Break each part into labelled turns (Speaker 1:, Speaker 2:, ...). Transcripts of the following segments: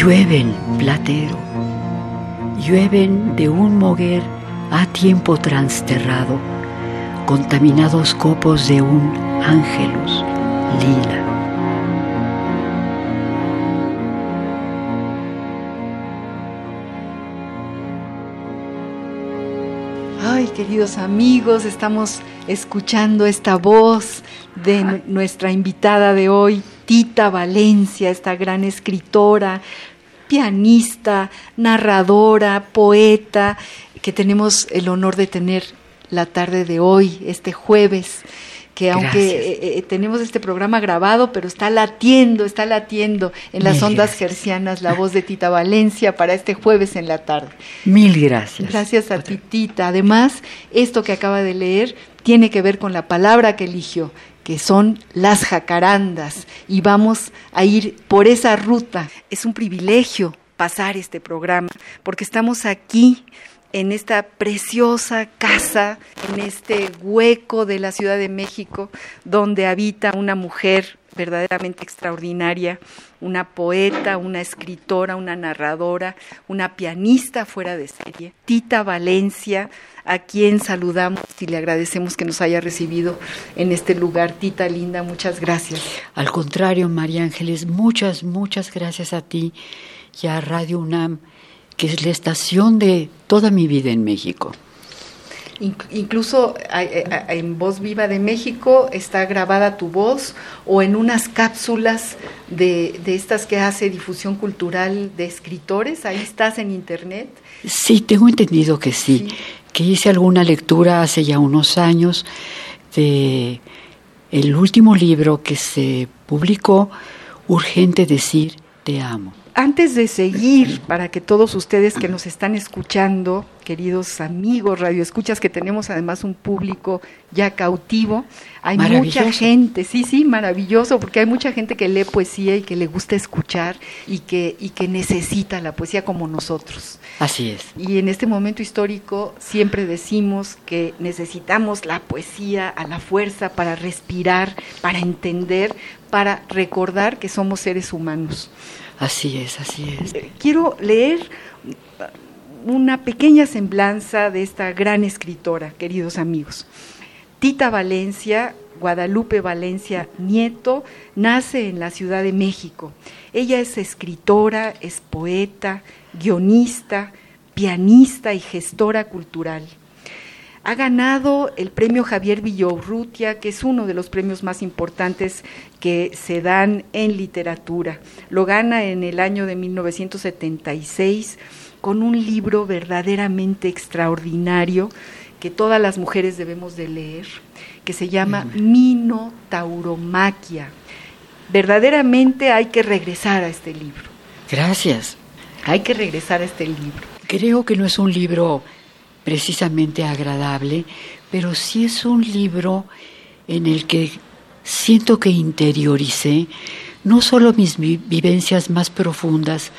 Speaker 1: Llueven, platero, llueven de un moguer a tiempo transterrado, contaminados copos de un ángelus lila.
Speaker 2: Ay, queridos amigos, estamos escuchando esta voz de nuestra invitada de hoy, Tita Valencia, esta gran escritora, pianista, narradora, poeta, que tenemos el honor de tener la tarde de hoy, este jueves que aunque eh, eh, tenemos este programa grabado, pero está latiendo, está latiendo en las ondas gercianas la voz de Tita Valencia para este jueves en la tarde.
Speaker 1: Mil gracias.
Speaker 2: Gracias a ti, Tita. Además, esto que acaba de leer tiene que ver con la palabra que eligió, que son las jacarandas, y vamos a ir por esa ruta. Es un privilegio pasar este programa, porque estamos aquí en esta preciosa casa, en este hueco de la Ciudad de México, donde habita una mujer verdaderamente extraordinaria, una poeta, una escritora, una narradora, una pianista fuera de serie, Tita Valencia, a quien saludamos y le agradecemos que nos haya recibido en este lugar. Tita linda, muchas gracias.
Speaker 1: Al contrario, María Ángeles, muchas, muchas gracias a ti y a Radio UNAM, que es la estación de toda mi vida en México.
Speaker 2: Incluso en Voz Viva de México está grabada tu voz o en unas cápsulas de, de, estas que hace difusión cultural de escritores, ahí estás en internet.
Speaker 1: Sí, tengo entendido que sí, sí. que hice alguna lectura hace ya unos años de el último libro que se publicó, Urgente decir te amo
Speaker 2: antes de seguir, para que todos ustedes que nos están escuchando, queridos amigos, radioescuchas, que tenemos además un público ya cautivo, hay mucha gente, sí, sí, maravilloso, porque hay mucha gente que lee poesía y que le gusta escuchar y que, y que necesita la poesía como nosotros.
Speaker 1: Así es.
Speaker 2: Y en este momento histórico siempre decimos que necesitamos la poesía a la fuerza para respirar, para entender, para recordar que somos seres humanos.
Speaker 1: Así es, así es.
Speaker 2: Quiero leer una pequeña semblanza de esta gran escritora, queridos amigos. Tita Valencia, Guadalupe Valencia Nieto, nace en la Ciudad de México. Ella es escritora, es poeta, guionista, pianista y gestora cultural. Ha ganado el premio Javier Villaurrutia, que es uno de los premios más importantes que se dan en literatura. Lo gana en el año de 1976 con un libro verdaderamente extraordinario que todas las mujeres debemos de leer, que se llama Minotauromaquia. Verdaderamente hay que regresar a este libro.
Speaker 1: Gracias.
Speaker 2: Hay que regresar a este libro.
Speaker 1: Creo que no es un libro precisamente agradable, pero sí es un libro en el que siento que interioricé no solo mis vivencias más profundas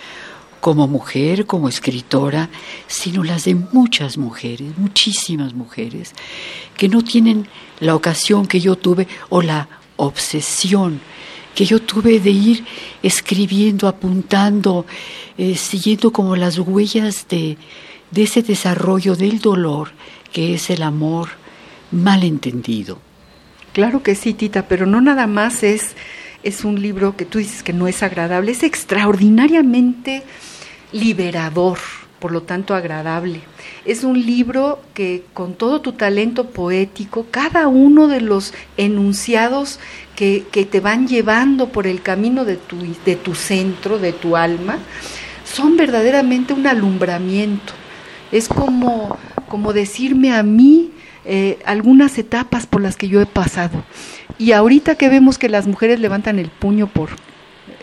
Speaker 1: como mujer, como escritora, sino las de muchas mujeres, muchísimas mujeres, que no tienen la ocasión que yo tuve o la obsesión que yo tuve de ir escribiendo, apuntando, eh, siguiendo como las huellas de, de ese desarrollo del dolor que es el amor malentendido.
Speaker 2: Claro que sí, Tita, pero no nada más es, es un libro que tú dices que no es agradable, es extraordinariamente liberador, por lo tanto agradable. Es un libro que con todo tu talento poético, cada uno de los enunciados que, que te van llevando por el camino de tu, de tu centro, de tu alma, son verdaderamente un alumbramiento es como, como decirme a mí eh, algunas etapas por las que yo he pasado. Y ahorita que vemos que las mujeres levantan el puño por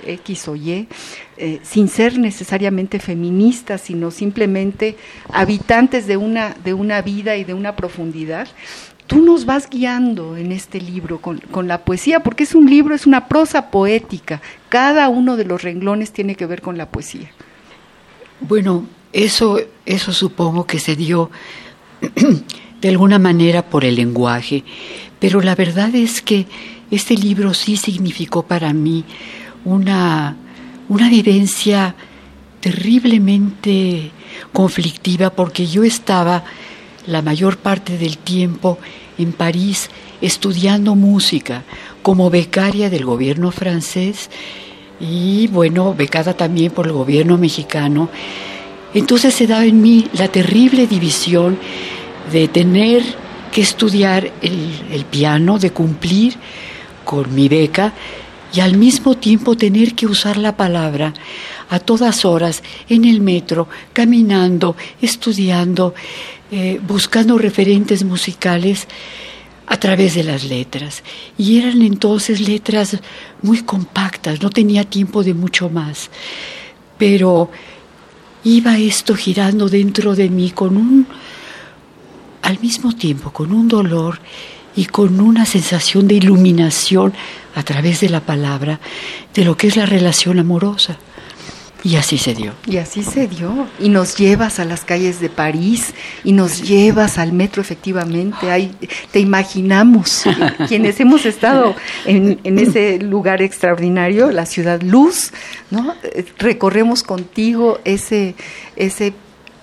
Speaker 2: X o Y, eh, sin ser necesariamente feministas, sino simplemente habitantes de una, de una vida y de una profundidad, tú nos vas guiando en este libro con, con, la poesía, porque es un libro, es una prosa poética. Cada uno de los renglones tiene que ver con la poesía.
Speaker 1: Bueno, eso, eso supongo que se dio de alguna manera por el lenguaje, pero la verdad es que este libro sí significó para mí una, una vivencia terriblemente conflictiva porque yo estaba la mayor parte del tiempo en París estudiando música como becaria del gobierno francés y bueno, becada también por el gobierno mexicano. Entonces se daba en mí la terrible división de tener que estudiar el, piano, de cumplir con mi beca y al mismo tiempo tener que usar la palabra a todas horas en el metro, caminando, estudiando, eh, buscando referentes musicales a través de las letras. Y eran entonces letras muy compactas, no tenía tiempo de mucho más. Pero iba esto girando dentro de mí con un, al mismo tiempo, con un dolor y con una sensación de iluminación a través de la palabra de lo que es la relación amorosa. Y así se dio.
Speaker 2: Y así se dio. Y nos llevas a las calles de París y nos llevas al metro efectivamente. Ahí te imaginamos, quienes hemos estado en, en, ese lugar extraordinario, la ciudad Luz, ¿no? Recorremos contigo ese, ese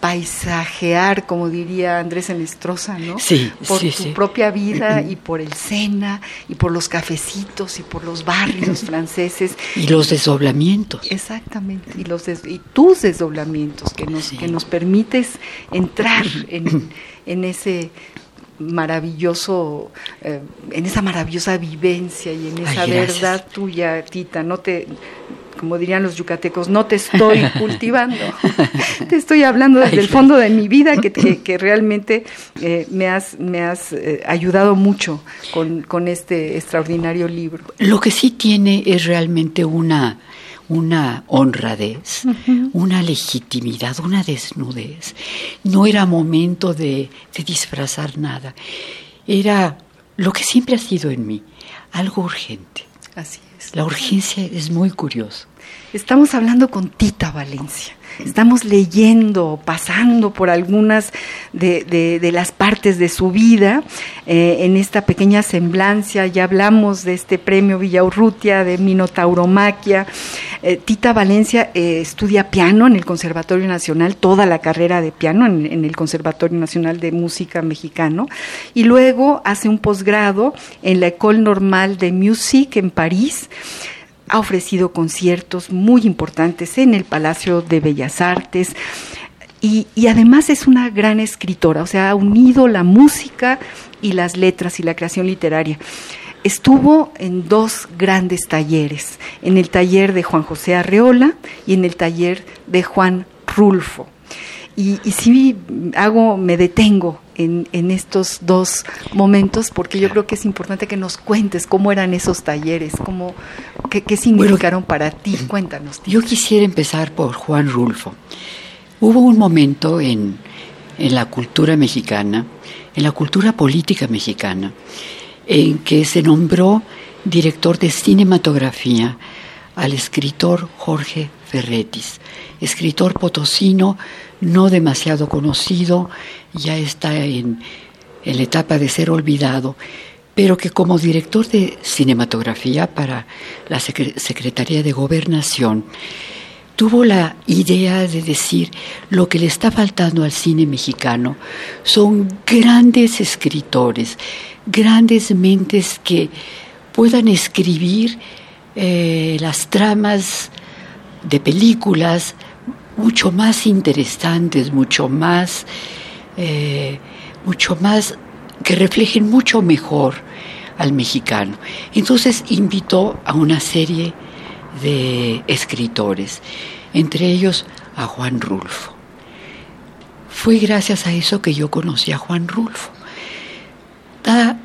Speaker 2: paisajear, como diría Andrés Enestrosa, ¿no?
Speaker 1: Sí,
Speaker 2: por
Speaker 1: sí,
Speaker 2: tu
Speaker 1: sí.
Speaker 2: propia vida y por el Sena y por los cafecitos y por los barrios franceses.
Speaker 1: Y los desdoblamientos.
Speaker 2: Exactamente, y los des y tus desdoblamientos que nos que nos permites entrar en, en ese maravilloso eh, en esa maravillosa vivencia y en esa
Speaker 1: Ay,
Speaker 2: verdad tuya Tita no te como dirían los yucatecos, no te estoy cultivando, te estoy hablando desde
Speaker 1: Ay,
Speaker 2: el fondo de mi vida que, que, que realmente eh, me has, me has eh, ayudado mucho con, con este extraordinario libro.
Speaker 1: Lo que sí tiene es realmente una, una honradez, una legitimidad, una desnudez. No era momento de, de disfrazar nada. Era lo que siempre ha sido en mí, algo urgente.
Speaker 2: Así es.
Speaker 1: La urgencia es muy curioso.
Speaker 2: Estamos hablando con Tita Valencia. Estamos leyendo, pasando por algunas de, las partes de su vida eh, en esta pequeña semblancia. Ya hablamos de este premio Villaurrutia, de Minotauromaquia. Eh, Tita Valencia eh, estudia piano en el Conservatorio Nacional, toda la carrera de piano en, en el Conservatorio Nacional de Música Mexicano. Y luego hace un posgrado en la École Normale de Musique en París ha ofrecido conciertos muy importantes en el Palacio de Bellas Artes y, además es una gran escritora, o sea, ha unido la música y las letras y la creación literaria. Estuvo en dos grandes talleres, en el taller de Juan José Arreola y en el taller de Juan Rulfo. Y, y sí hago, me detengo en, en, estos dos momentos porque yo creo que es importante que nos cuentes cómo eran esos talleres, cómo, qué, qué significaron bueno, para ti. Cuéntanos.
Speaker 1: Yo quisiera empezar por Juan Rulfo. Hubo un momento en, en la cultura mexicana, en la cultura política mexicana, en que se nombró director de cinematografía al escritor Jorge Ferretis, escritor potosino no demasiado conocido, ya está en, la etapa de ser olvidado, pero que como director de cinematografía para la Secretaría de Gobernación, tuvo la idea de decir lo que le está faltando al cine mexicano son grandes escritores, grandes mentes que puedan escribir eh, las tramas de películas mucho más interesantes, mucho más, eh, mucho más, que reflejen mucho mejor al mexicano. Entonces invitó a una serie de escritores, entre ellos a Juan Rulfo. Fue gracias a eso que yo conocí a Juan Rulfo.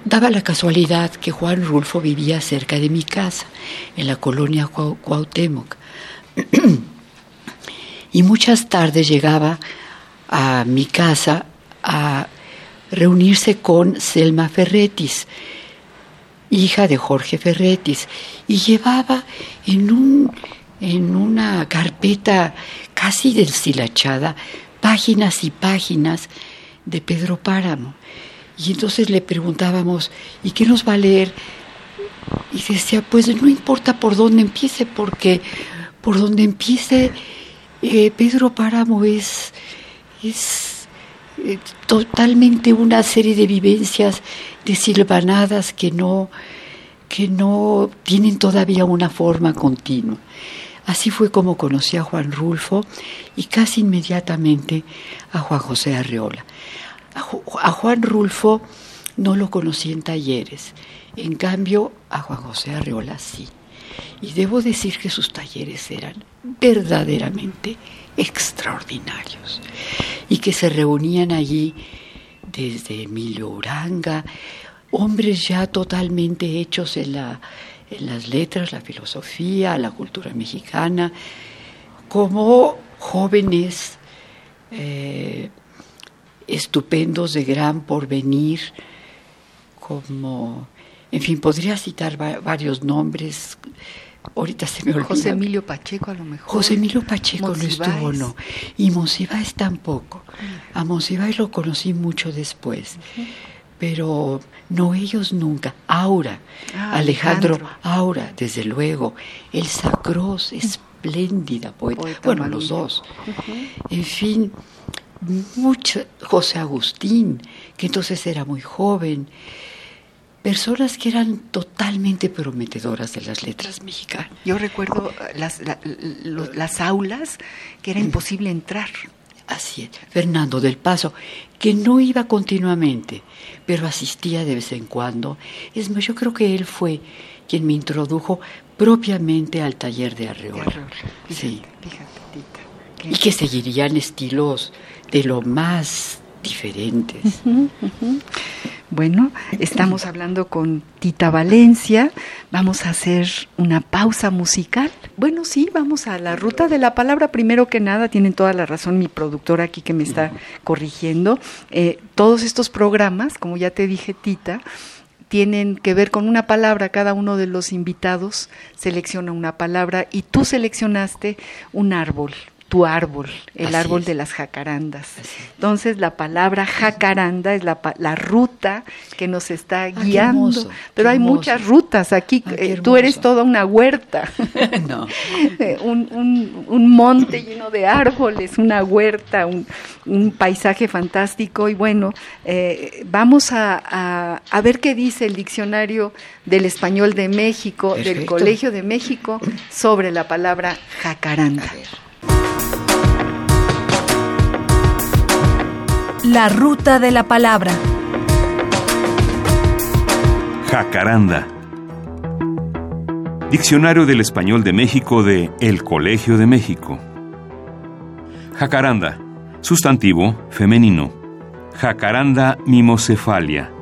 Speaker 1: daba la casualidad que Juan Rulfo vivía cerca de mi casa, en la colonia Cuauhtémoc. y muchas tardes llegaba a mi casa a reunirse con Selma Ferretis, hija de Jorge Ferretis, y llevaba en, un, en una carpeta casi deshilachada páginas y páginas de Pedro Páramo. Y entonces le preguntábamos, ¿y qué nos va a leer? Y decía, pues no importa por dónde empiece, porque por donde empiece eh, Pedro Páramo es, es eh, totalmente una serie de vivencias desilvanadas que no, que no tienen todavía una forma continua. Así fue como conocí a Juan Rulfo y casi inmediatamente a Juan José Arreola. A Juan Rulfo no lo conocí en talleres, en cambio a Juan José Arreola sí. Y debo decir que sus talleres eran verdaderamente extraordinarios. Y que se reunían allí desde Emilio Uranga, hombres ya totalmente hechos en, la, en las letras, la filosofía, la cultura mexicana, como jóvenes eh, estupendos de gran porvenir, como, en fin, podría citar varios nombres. Ahorita se me olvida.
Speaker 2: José Emilio Pacheco a lo mejor.
Speaker 1: José Emilio Pacheco no estuvo, no. Y Monsiváis tampoco. A Monsiváis lo conocí mucho después. Pero no ellos nunca. Aura, ah, Alejandro, Aura, desde luego. El Sacros, espléndida poeta. bueno, los dos. En fin, mucho, José Agustín, que entonces era muy joven, personas que eran totalmente prometedoras de las letras mexicanas.
Speaker 2: Yo recuerdo las, las aulas que era imposible entrar.
Speaker 1: Así es, Fernando del Paso, que no iba continuamente, pero asistía de vez en cuando. Es más, yo creo que él fue quien me introdujo propiamente al taller de Arreola. sí. y que seguirían estilos de lo más diferentes.
Speaker 2: Bueno, estamos hablando con Tita Valencia, vamos a hacer una pausa musical. Bueno, sí, vamos a la ruta de la palabra. Primero que nada, tienen toda la razón mi productora aquí que me está corrigiendo. Eh, todos estos programas, como ya te dije, Tita, tienen que ver con una palabra. Cada uno de los invitados selecciona una palabra y tú seleccionaste un árbol, tu árbol, el árbol de las jacarandas. Entonces la palabra jacaranda es la, la ruta que nos está ah, guiando. Pero hay muchas rutas aquí. Ah, eh, tú eres toda una huerta. no. Eh, un, un, un, monte lleno de árboles, una huerta, un, un paisaje fantástico. Y bueno, eh, vamos a, a, ver qué dice el diccionario del español de México, del Colegio de México, sobre la palabra jacaranda.
Speaker 3: La ruta de la palabra.
Speaker 4: Jacaranda. Diccionario del Español de México de El Colegio de México. Jacaranda. Sustantivo femenino. Jacaranda mimocefalia.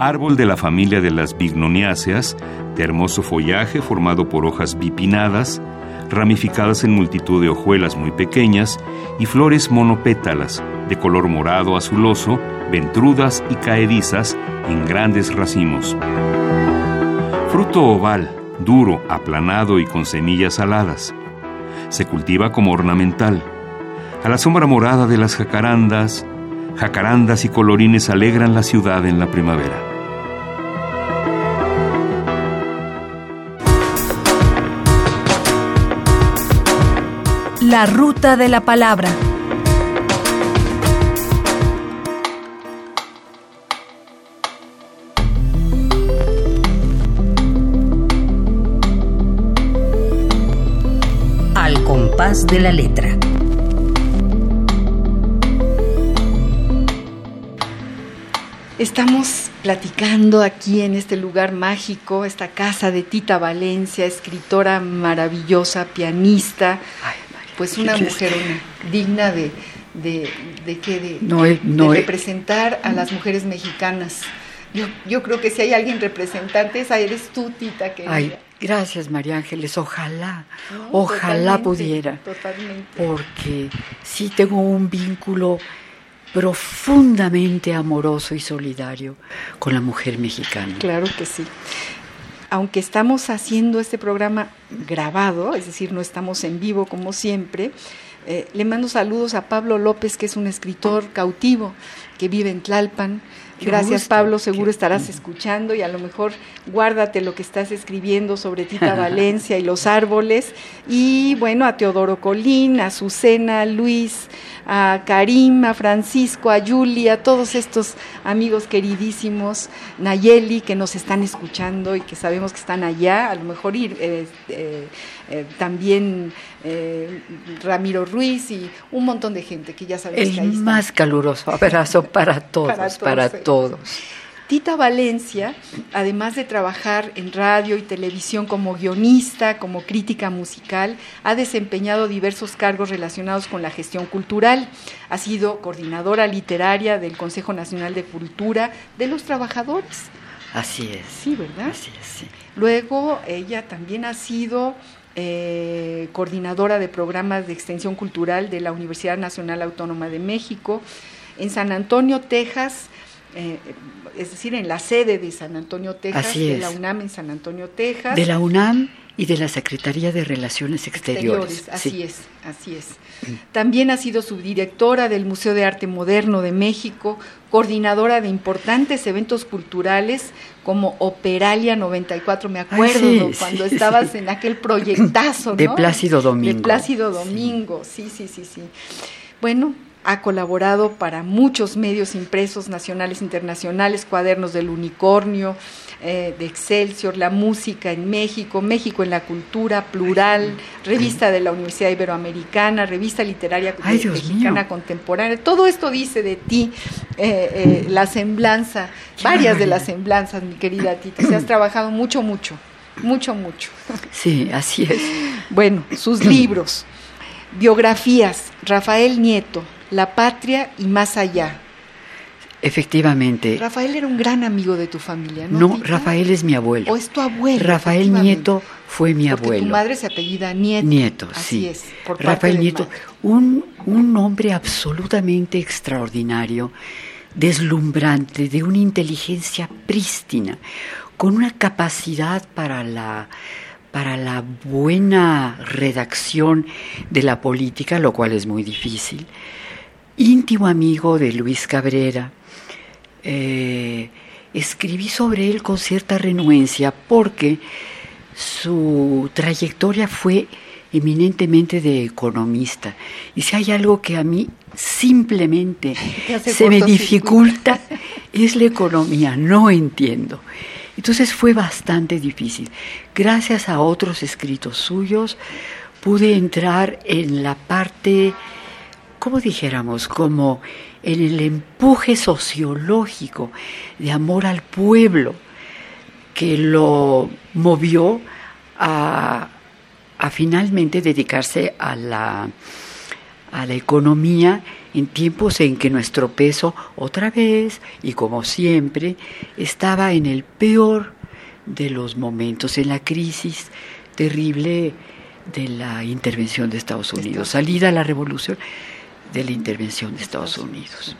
Speaker 4: Árbol de la familia de las bignoniáceas, de hermoso follaje formado por hojas bipinadas, ramificadas en multitud de hojuelas muy pequeñas y flores monopétalas, de color morado azuloso, ventrudas y caedizas en grandes racimos. Fruto oval, duro, aplanado y con semillas aladas. Se cultiva como ornamental. A la sombra morada de las jacarandas, jacarandas y colorines alegran la ciudad en la primavera.
Speaker 3: La ruta de la palabra. De la letra.
Speaker 2: Estamos platicando aquí en este lugar mágico, esta casa de Tita Valencia, escritora maravillosa, pianista pues una mujer digna de, de, de, de, representar a las mujeres mexicanas Yo, yo creo que si hay alguien representante, esa eres tú, Tita. Que
Speaker 1: Ay, gracias, María Ángeles. Ojalá, ojalá pudiera.
Speaker 2: Totalmente.
Speaker 1: Porque sí tengo un vínculo profundamente amoroso y solidario con la mujer mexicana.
Speaker 2: Claro que sí. Aunque estamos haciendo este programa grabado, es decir, no estamos en vivo como siempre, eh, le mando saludos a Pablo López, que es un escritor cautivo que vive en Tlalpan.
Speaker 1: Qué
Speaker 2: Gracias,
Speaker 1: gusto,
Speaker 2: Pablo. Seguro
Speaker 1: qué-
Speaker 2: estarás escuchando y a lo mejor guárdate lo que estás escribiendo sobre Tita Valencia y los árboles. Y bueno, a Teodoro Colín, a Azucena, a Luis, a Karim, a Francisco, a Julia, a todos estos amigos queridísimos, Nayeli, que nos están escuchando y que sabemos que están allá, a lo mejor ir, eh, eh, eh, también eh, Ramiro Ruiz y un montón de gente que ya sabemos que ahí
Speaker 1: El más caluroso abrazo para todos,
Speaker 2: Para
Speaker 1: para
Speaker 2: todos,
Speaker 1: todos.
Speaker 2: sí. Tita Valencia, además de trabajar en radio y televisión como guionista, como crítica musical, ha desempeñado diversos cargos relacionados con la gestión cultural. Ha sido coordinadora literaria del Consejo Nacional de Cultura de los Trabajadores.
Speaker 1: Así es.
Speaker 2: Sí, ¿verdad?
Speaker 1: Así es, sí.
Speaker 2: Luego ella también ha sido eh, coordinadora de programas de extensión cultural de la Universidad Nacional Autónoma de México. En San Antonio, Texas, eh, es decir, en la sede de San Antonio, Texas, de la UNAM en San Antonio, Texas.
Speaker 1: De la UNAM y de la Secretaría de Relaciones Exteriores.
Speaker 2: Exteriores, así
Speaker 1: sí.
Speaker 2: es, así es. También ha sido subdirectora del Museo de Arte Moderno de México, coordinadora de importantes eventos culturales como Operalia 94, me acuerdo
Speaker 1: sí,
Speaker 2: ¿no?
Speaker 1: sí,
Speaker 2: cuando
Speaker 1: sí.
Speaker 2: estabas en aquel proyectazo,
Speaker 1: De. Plácido Domingo.
Speaker 2: De Plácido Domingo, sí, sí, sí, sí. Bueno, ha colaborado para muchos medios impresos nacionales, internacionales, cuadernos del unicornio, eh, de Excelsior, La Música en México, México en la Cultura, Plural, Revista de la Universidad Iberoamericana, Revista Literaria
Speaker 1: Ay,
Speaker 2: Mexicana
Speaker 1: mío.
Speaker 2: Contemporánea. Todo esto dice de ti, eh, eh, la semblanza, varias de las semblanzas, mi querida Tita. Se has trabajado mucho, mucho, mucho, mucho.
Speaker 1: Sí, así es.
Speaker 2: Bueno, sus libros, biografías, Rafael Nieto, La Patria y Más Allá.
Speaker 1: Efectivamente.
Speaker 2: Rafael era un gran amigo de tu familia, ¿no?
Speaker 1: No,
Speaker 2: Tita?
Speaker 1: Rafael es mi abuelo.
Speaker 2: O es tu abuelo.
Speaker 1: Rafael. Nieto fue mi
Speaker 2: Porque
Speaker 1: abuelo.
Speaker 2: tu madre se apellida Nieto.
Speaker 1: Nieto,
Speaker 2: Así
Speaker 1: sí.
Speaker 2: es. Por
Speaker 1: Rafael Nieto, un, un hombre absolutamente extraordinario, deslumbrante, de una inteligencia prístina, con una capacidad para la para la buena redacción de la política, lo cual es muy difícil. Íntimo amigo de Luis Cabrera, eh, escribí sobre él con cierta renuencia porque su trayectoria fue eminentemente de economista. Y si hay algo que a mí simplemente se me dificulta, es la economía, no entiendo. Entonces fue bastante difícil. Gracias a otros escritos suyos pude entrar en la parte, como dijéramos, como en el empuje sociológico de amor al pueblo que lo movió a, a finalmente dedicarse a la, a la economía en tiempos en que nuestro peso, otra vez y como siempre, estaba en el peor de los momentos, en la crisis terrible de la intervención de Estados Unidos, salida a la revolución de la intervención de Estados Unidos.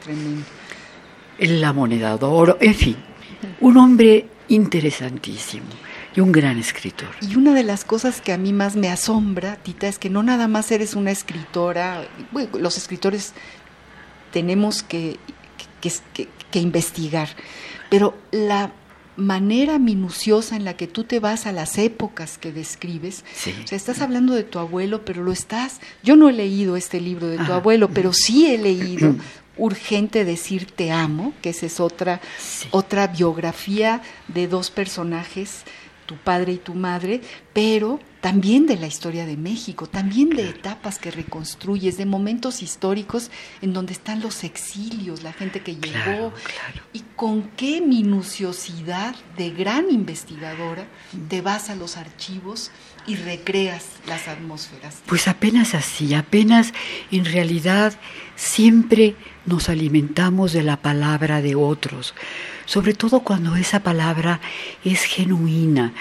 Speaker 1: La moneda de oro, en fin, un hombre interesantísimo y un gran escritor.
Speaker 2: Y una de las cosas que a mí más me asombra, Tita, es que no nada más eres una escritora, bueno, los escritores tenemos que, que, que- que investigar, pero la manera minuciosa en la que tú te vas a las épocas que describes,
Speaker 1: Sí.
Speaker 2: o sea, estás hablando de tu abuelo, pero lo estás, yo no he leído este libro de tu
Speaker 1: Ajá.
Speaker 2: abuelo, pero sí he leído Urgente decir te amo, que esa es otra,
Speaker 1: Sí.
Speaker 2: otra biografía de dos personajes, tu padre y tu madre, pero también de la historia de México, también de etapas que reconstruyes, de momentos históricos en donde están los exilios, la gente que llegó,
Speaker 1: Claro, claro.
Speaker 2: y con qué minuciosidad de gran investigadora te vas a los archivos y recreas las atmósferas.
Speaker 1: Pues apenas así, apenas en realidad siempre nos alimentamos de la palabra de otros. Sobre todo cuando esa palabra es genuina,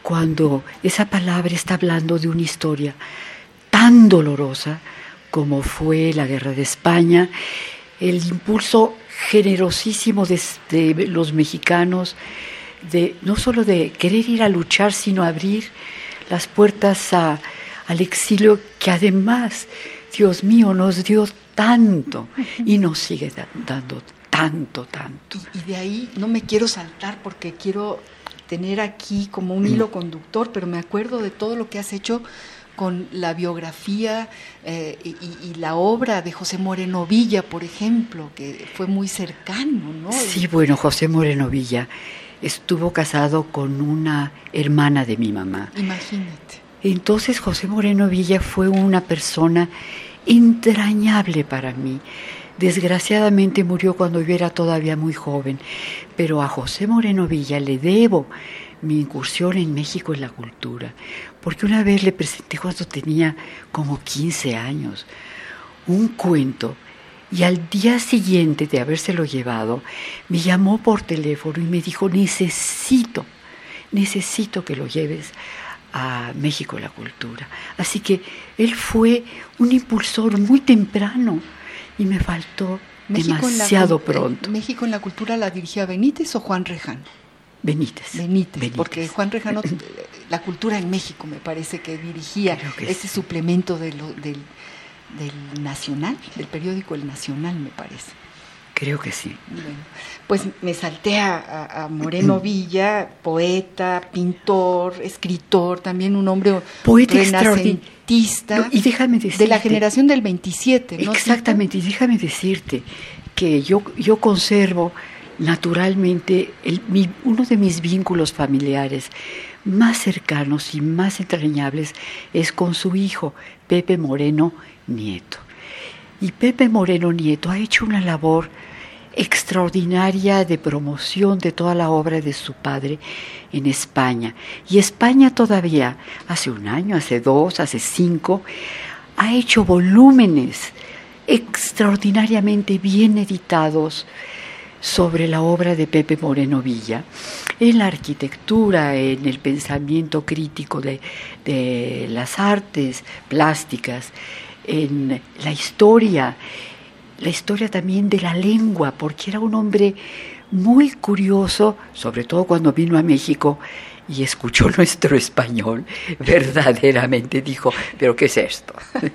Speaker 1: cuando esa palabra está hablando de una historia tan dolorosa como fue la guerra de España, el impulso generosísimo de, los mexicanos, de no solo de querer ir a luchar, sino abrir las puertas al exilio que además, Dios mío, nos dio tanto y nos sigue dando tanto, tanto.
Speaker 2: Y, de ahí no me quiero saltar porque quiero tener aquí como un hilo conductor, pero me acuerdo de todo lo que has hecho con la biografía eh, y, la obra de José Moreno Villa, por ejemplo, que fue muy cercano, ¿no?
Speaker 1: Sí, bueno, José Moreno Villa estuvo casado con una hermana de mi mamá.
Speaker 2: Imagínate.
Speaker 1: Entonces José Moreno Villa fue una persona entrañable para mí. Desgraciadamente murió cuando yo era todavía muy joven, pero a José Moreno Villa le debo mi incursión en México en la cultura, porque una vez le presenté cuando tenía como 15 años un cuento y al día siguiente de habérselo llevado, me llamó por teléfono y me dijo, necesito, necesito que lo lleves a México la cultura. Así que él fue un impulsor muy temprano y me faltó demasiado pronto.
Speaker 2: ¿México en la cultura la dirigía Benítez o Juan Rejano?
Speaker 1: Benítez.
Speaker 2: Benítez. porque Juan Rejano, la cultura en México me parece que dirigía ese suplemento del, del Nacional, del periódico El Nacional me parece.
Speaker 1: Creo que sí.
Speaker 2: pues me salté a, Moreno Villa, poeta, pintor, escritor, también un hombre
Speaker 1: poeta renacentista. y déjame
Speaker 2: De la generación del 27,
Speaker 1: ¿no? Exactamente, y déjame decirte que yo, yo conservo naturalmente uno de mis vínculos familiares más cercanos y más entrañables es con su hijo, Pepe Moreno Nieto. Y Pepe Moreno Nieto ha hecho una labor extraordinaria de promoción de toda la obra de su padre en España. Y España todavía, hace un año, hace dos, hace cinco, ha hecho volúmenes extraordinariamente bien editados sobre la obra de Pepe Moreno Villa, en la arquitectura, en el pensamiento crítico de, de las artes plásticas, en la historia, la historia también de la lengua, porque era un hombre muy curioso, sobre todo cuando vino a México y escuchó nuestro español, verdaderamente dijo, pero ¿qué es esto?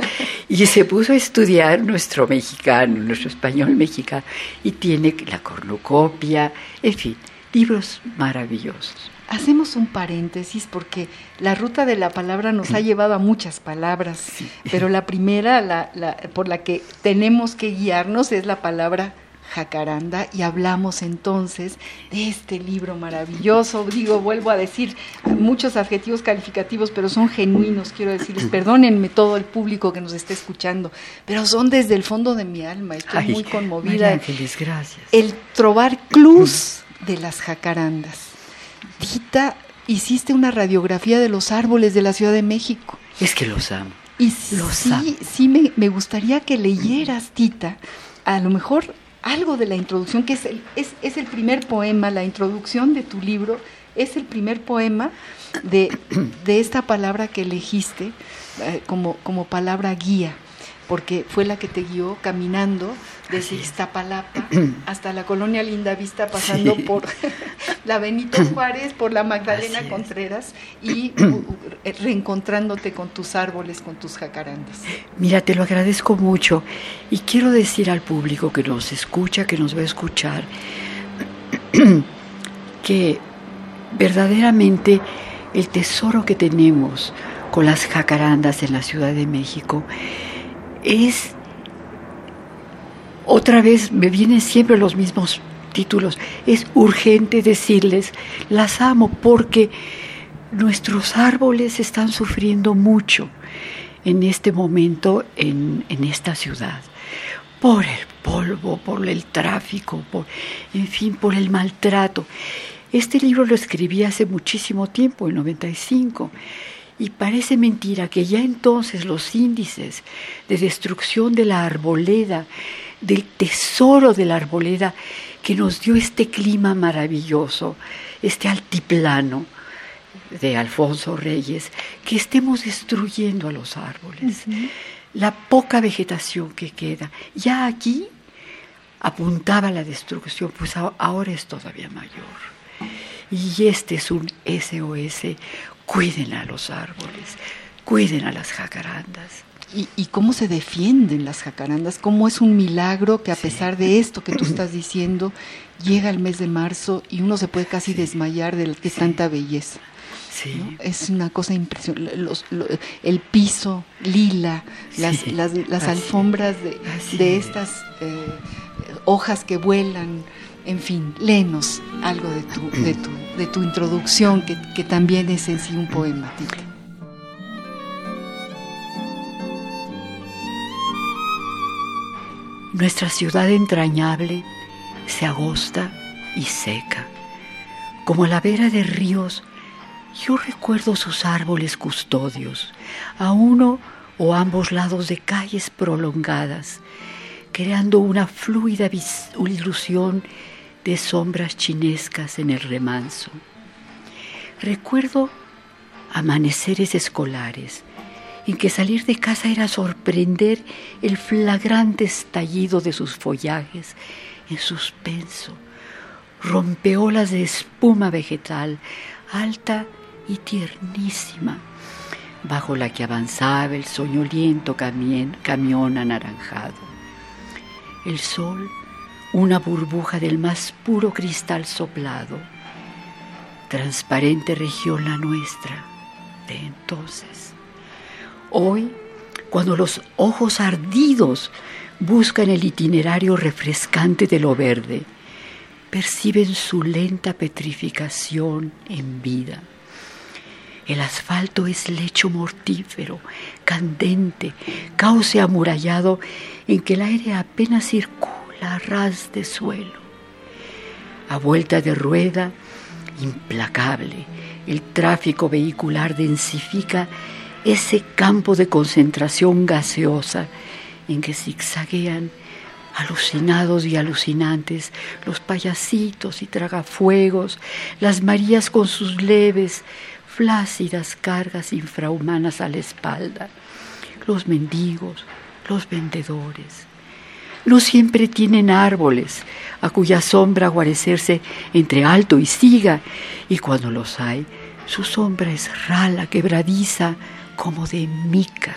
Speaker 1: Y se puso a estudiar nuestro mexicano, nuestro español mexicano, y tiene la cornucopia, en fin, libros maravillosos.
Speaker 2: Hacemos un paréntesis porque la ruta de la palabra nos ha llevado a muchas palabras, pero la primera la, por la que tenemos que guiarnos es la palabra jacaranda y hablamos entonces de este libro maravilloso. Digo, vuelvo a decir muchos adjetivos calificativos, pero son genuinos, quiero decirles, perdónenme todo el público que nos esté escuchando, pero son desde el fondo de mi alma, estoy muy conmovida.
Speaker 1: Ángeles, gracias.
Speaker 2: El trobar clus de las jacarandas. Tita, hiciste una radiografía de los árboles de la Ciudad de México.
Speaker 1: Es que los amo.
Speaker 2: Y sí, sí me, me, gustaría que leyeras, Tita, a lo mejor algo de la introducción, que es el, es, es el primer poema, la introducción de tu libro, es el primer poema de, de esta palabra que elegiste eh, como, como palabra guía porque fue la que te guió caminando desde Iztapalapa hasta la colonia Linda Vista, pasando por la Benito Juárez, por la Magdalena Contreras y reencontrándote con tus árboles, con tus jacarandas.
Speaker 1: Mira, te lo agradezco mucho y quiero decir al público que nos escucha, que nos va a escuchar, que verdaderamente el tesoro que tenemos con las jacarandas en la Ciudad de México es, otra vez me vienen siempre los mismos títulos, es urgente decirles, las amo porque nuestros árboles están sufriendo mucho en este momento en, en esta ciudad. Por el polvo, por el tráfico, por, en fin, por el maltrato. Este libro lo escribí hace muchísimo tiempo, en 95, y parece mentira que ya entonces los índices de destrucción de la arboleda, del tesoro de la arboleda, que nos dio este clima maravilloso, este altiplano de Alfonso Reyes, que estemos destruyendo a los árboles. La poca vegetación que queda. Ya aquí apuntaba la destrucción, pues ahora es todavía mayor. Y este es un SOS. Cuiden a los árboles, cuiden a las jacarandas.
Speaker 2: ¿Y, cómo se defienden las jacarandas? ¿Cómo es un milagro que a pesar de esto que tú estás diciendo, llega el mes de marzo y uno se puede casi desmayar de, tanta belleza? Sí. Es una cosa impresionante. el piso lila, las, las, alfombras de, de estas eh, hojas que vuelan, en fin, léenos algo de tu, de tu, de tu introducción, que, que también es en sí un poema, Tita.
Speaker 1: Nuestra ciudad entrañable se agosta y seca. Como la vera de ríos, yo recuerdo sus árboles custodios, a uno o ambos lados de calles prolongadas, creando una fluida ilusión de sombras chinescas en el remanso. Recuerdo amaneceres escolares en que salir de casa era sorprender el flagrante estallido de sus follajes en suspenso, rompeolas de espuma vegetal, alta y tiernísima, bajo la que avanzaba el soñoliento camión, camión anaranjado. El sol una burbuja del más puro cristal soplado. Transparente región la nuestra de entonces. Hoy, cuando los ojos ardidos buscan el itinerario refrescante de lo verde, perciben su lenta petrificación en vida. El asfalto es lecho mortífero, candente, cauce amurallado en que el aire apenas circula la ras de suelo. A vuelta de rueda, implacable, el tráfico vehicular densifica ese campo de concentración gaseosa en que zigzaguean alucinados y alucinantes los payasitos y tragafuegos, las Marías con sus leves, flácidas cargas infrahumanas a la espalda, los mendigos, los vendedores, no siempre tienen árboles a cuya sombra guarecerse entre alto y siga, y cuando los hay, su sombra es rala, quebradiza, como de mica,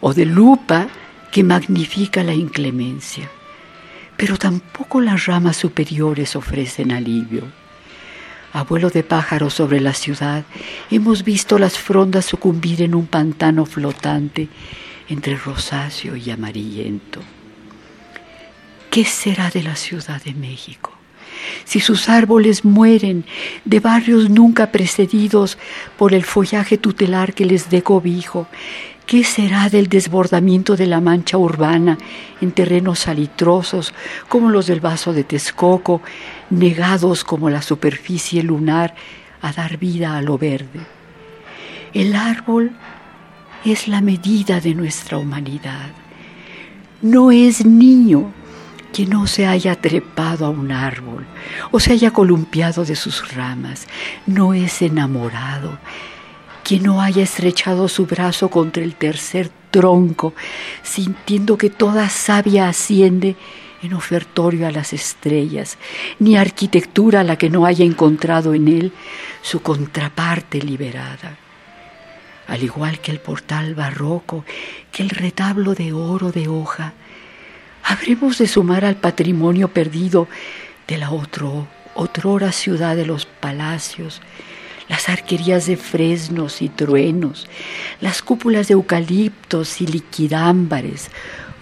Speaker 1: o de lupa que magnifica la inclemencia. Pero tampoco las ramas superiores ofrecen alivio. Abuelo de pájaros sobre la ciudad, hemos visto las frondas sucumbir en un pantano flotante entre rosáceo y amarillento. ¿Qué será de la Ciudad de México? Si sus árboles mueren de barrios nunca precedidos por el follaje tutelar que les dé cobijo, ¿qué será del desbordamiento de la mancha urbana en terrenos salitrosos como los del vaso de Texcoco, negados como la superficie lunar a dar vida a lo verde? El árbol es la medida de nuestra humanidad. No es niño, que no se haya trepado a un árbol o se haya columpiado de sus ramas, no es enamorado, que no haya estrechado su brazo contra el tercer tronco, sintiendo que toda savia asciende en ofertorio a las estrellas, ni arquitectura la que no haya encontrado en él su contraparte liberada. Al igual que el portal barroco, que el retablo de oro de hoja, habremos de sumar al patrimonio perdido de la otro, otrora ciudad de los palacios, las arquerías de fresnos y truenos, las cúpulas de eucaliptos y liquidámbares,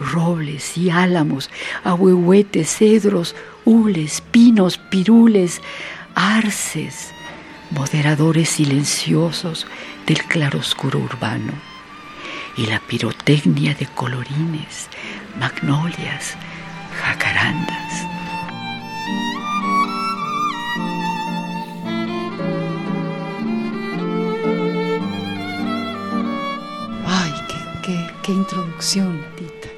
Speaker 1: robles y álamos, ahuehuetes, cedros, hules, pinos, pirules, arces, moderadores silenciosos del claroscuro urbano, y la pirotecnia de colorines, magnolias, jacarandas.
Speaker 2: Ay, qué, introducción, Tita.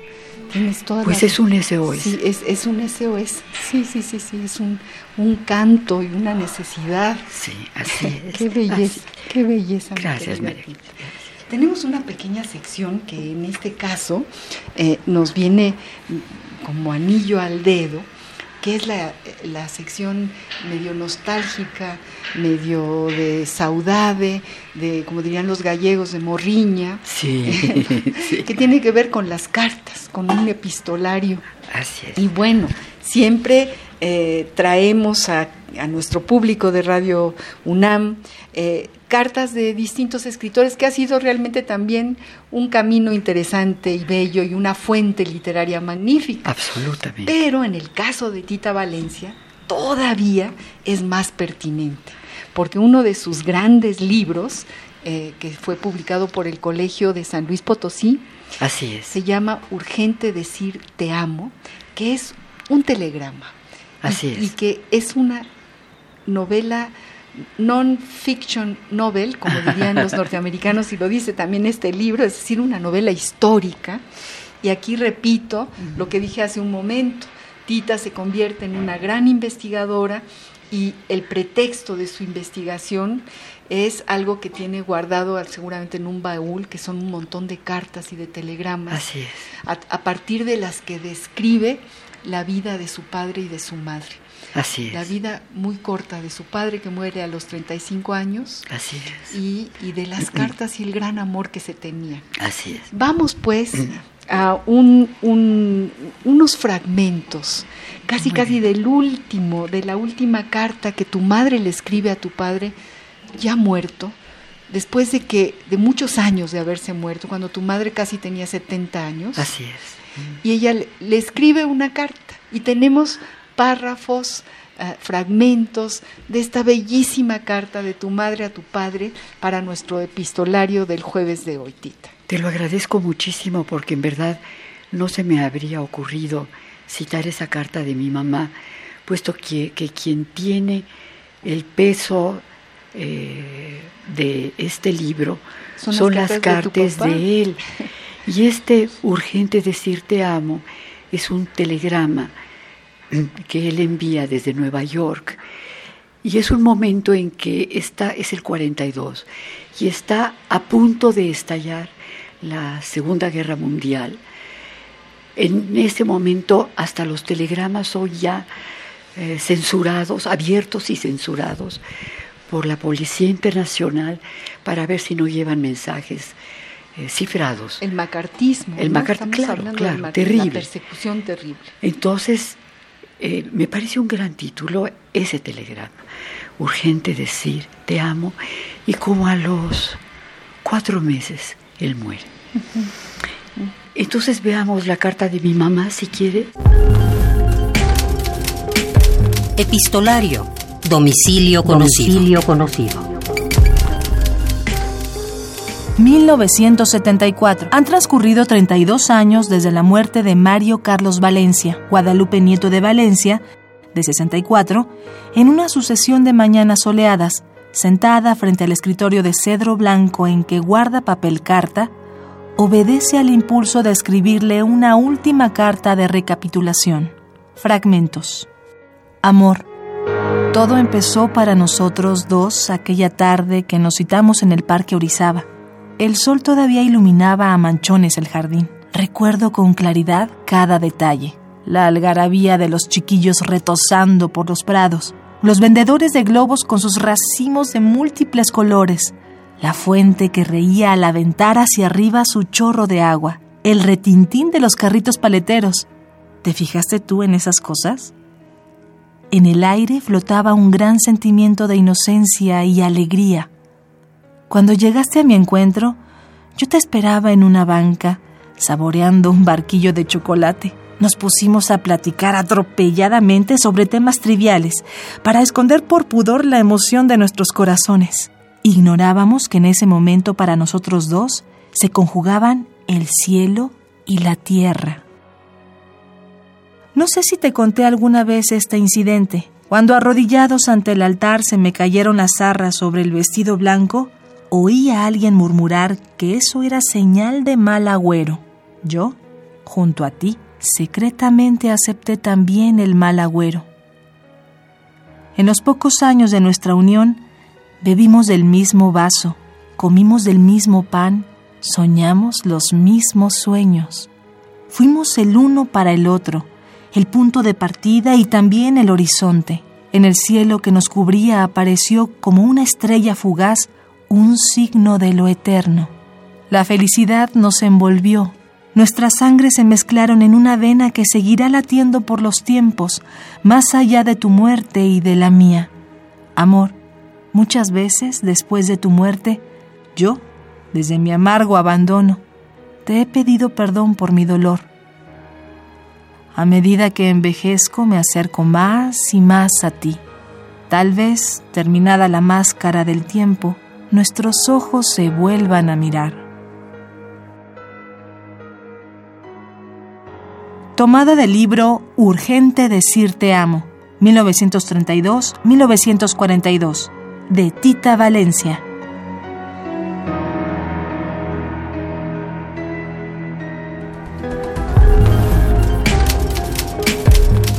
Speaker 2: Tienes toda
Speaker 1: pues es un SOS.
Speaker 2: Sí, es, un SOS, Sí, sí, sí, sí, es un, un canto y una necesidad.
Speaker 1: Sí, así es.
Speaker 2: qué belleza, qué belleza.
Speaker 1: Gracias, María.
Speaker 2: Tenemos una pequeña sección que en este caso eh, nos viene como anillo al dedo, que es la, la, sección medio nostálgica, medio de saudade, de, como dirían los gallegos, de morriña,
Speaker 1: sí,
Speaker 2: que tiene que ver con las cartas, con un epistolario.
Speaker 1: Así es.
Speaker 2: Y bueno, siempre eh, traemos a, a, nuestro público de Radio UNAM eh, cartas de distintos escritores, que ha sido realmente también un camino interesante y bello y una fuente literaria magnífica.
Speaker 1: Absolutamente.
Speaker 2: Pero en el caso de Tita Valencia, todavía es más pertinente, porque uno de sus grandes libros, eh, que fue publicado por el Colegio de San Luis Potosí,
Speaker 1: Así es.
Speaker 2: se llama Urgente decir te amo, que es un telegrama.
Speaker 1: Así
Speaker 2: y,
Speaker 1: es.
Speaker 2: Y que es una novela non-fiction novel, como dirían los norteamericanos, y lo dice también este libro, es decir, una novela histórica. Y aquí repito lo que dije hace un momento, Tita se convierte en una gran investigadora y el pretexto de su investigación es algo que tiene guardado seguramente en un baúl, que son un montón de cartas y de telegramas,
Speaker 1: Así es.
Speaker 2: a, a partir de las que describe la vida de su padre y de su madre.
Speaker 1: Así es.
Speaker 2: La vida muy corta de su padre que muere a los 35 años
Speaker 1: Así es.
Speaker 2: y, y de las cartas y el gran amor que se tenía.
Speaker 1: Así es.
Speaker 2: Vamos pues a un, un, unos fragmentos, casi
Speaker 1: Muy
Speaker 2: casi
Speaker 1: bien.
Speaker 2: del último, de la última carta que tu madre le escribe a tu padre ya muerto, después de que, de muchos años de haberse muerto, cuando tu madre casi tenía 70 años
Speaker 1: Así es.
Speaker 2: Y ella le, le escribe una carta y tenemos párrafos, eh, fragmentos de esta bellísima carta de tu madre a tu padre para nuestro epistolario del jueves de hoy, Tita.
Speaker 1: Te lo agradezco muchísimo porque en verdad no se me habría ocurrido citar esa carta de mi mamá, puesto que, que quien tiene el peso eh, de este libro
Speaker 2: Son
Speaker 1: son,
Speaker 2: las
Speaker 1: las
Speaker 2: cartas de
Speaker 1: él. Y este urgente decir te amo es un telegrama que él envía desde Nueva York. Y es un momento en que está, es el 42, y está a punto de estallar la Segunda Guerra Mundial. En ese momento hasta los telegramas son ya eh, censurados, abiertos y censurados por la Policía Internacional para ver si no llevan mensajes eh, cifrados.
Speaker 2: El macartismo.
Speaker 1: El
Speaker 2: ¿no?
Speaker 1: macar-
Speaker 2: Estamos
Speaker 1: claro,
Speaker 2: hablando
Speaker 1: claro, terrible.
Speaker 2: La persecución terrible.
Speaker 1: Entonces, eh, me parece un gran título ese telegrama. Urgente decir, te amo, y como a los cuatro meses él muere. Entonces veamos la carta de mi mamá, si quiere.
Speaker 5: Epistolario. Domicilio conocido.
Speaker 6: Domicilio conocido.
Speaker 3: 1974. Han transcurrido 32 años desde la muerte de Mario Carlos Valencia, Guadalupe Nieto de Valencia, de 64, en una sucesión de mañanas soleadas, sentada frente al escritorio de cedro blanco en que guarda papel carta, obedece al impulso de escribirle una última carta de recapitulación. Fragmentos. Amor. Todo empezó para nosotros dos aquella tarde que nos citamos en el Parque Orizaba. El sol todavía iluminaba a manchones el jardín. Recuerdo con claridad cada detalle. La algarabía de los chiquillos retosando por los prados, los vendedores de globos con sus racimos de múltiples colores, la fuente que reía al aventar hacia arriba su chorro de agua, el retintín de los carritos paleteros. ¿Te fijaste tú en esas cosas? En el aire flotaba un gran sentimiento de inocencia y alegría. Cuando llegaste a mi encuentro, yo te esperaba en una banca, saboreando un barquillo de chocolate. Nos pusimos a platicar atropelladamente sobre temas triviales, para esconder por pudor la emoción de nuestros corazones. Ignorábamos que en ese momento para nosotros dos se conjugaban el cielo y la tierra. No sé si te conté alguna vez este incidente. Cuando arrodillados ante el altar se me cayeron las zarras sobre el vestido blanco, oí a alguien murmurar que eso era señal de mal agüero. Yo, junto a ti, secretamente acepté también el mal agüero. En los pocos años de nuestra unión, bebimos del mismo vaso, comimos del mismo pan, soñamos los mismos sueños. Fuimos el uno para el otro, el punto de partida y también el horizonte. En el cielo que nos cubría apareció como una estrella fugaz un signo de lo eterno. La felicidad nos envolvió, Nuestras sangres se mezclaron en una vena que seguirá latiendo por los tiempos, más allá de tu muerte y de la mía. Amor, muchas veces después de tu muerte, yo, desde mi amargo abandono, te he pedido perdón por mi dolor. A medida que envejezco me acerco más y más a ti. Tal vez, terminada la máscara del tiempo, nuestros ojos se vuelvan a mirar. tomada del libro Urgente decir te amo, 1932-1942, de Tita Valencia.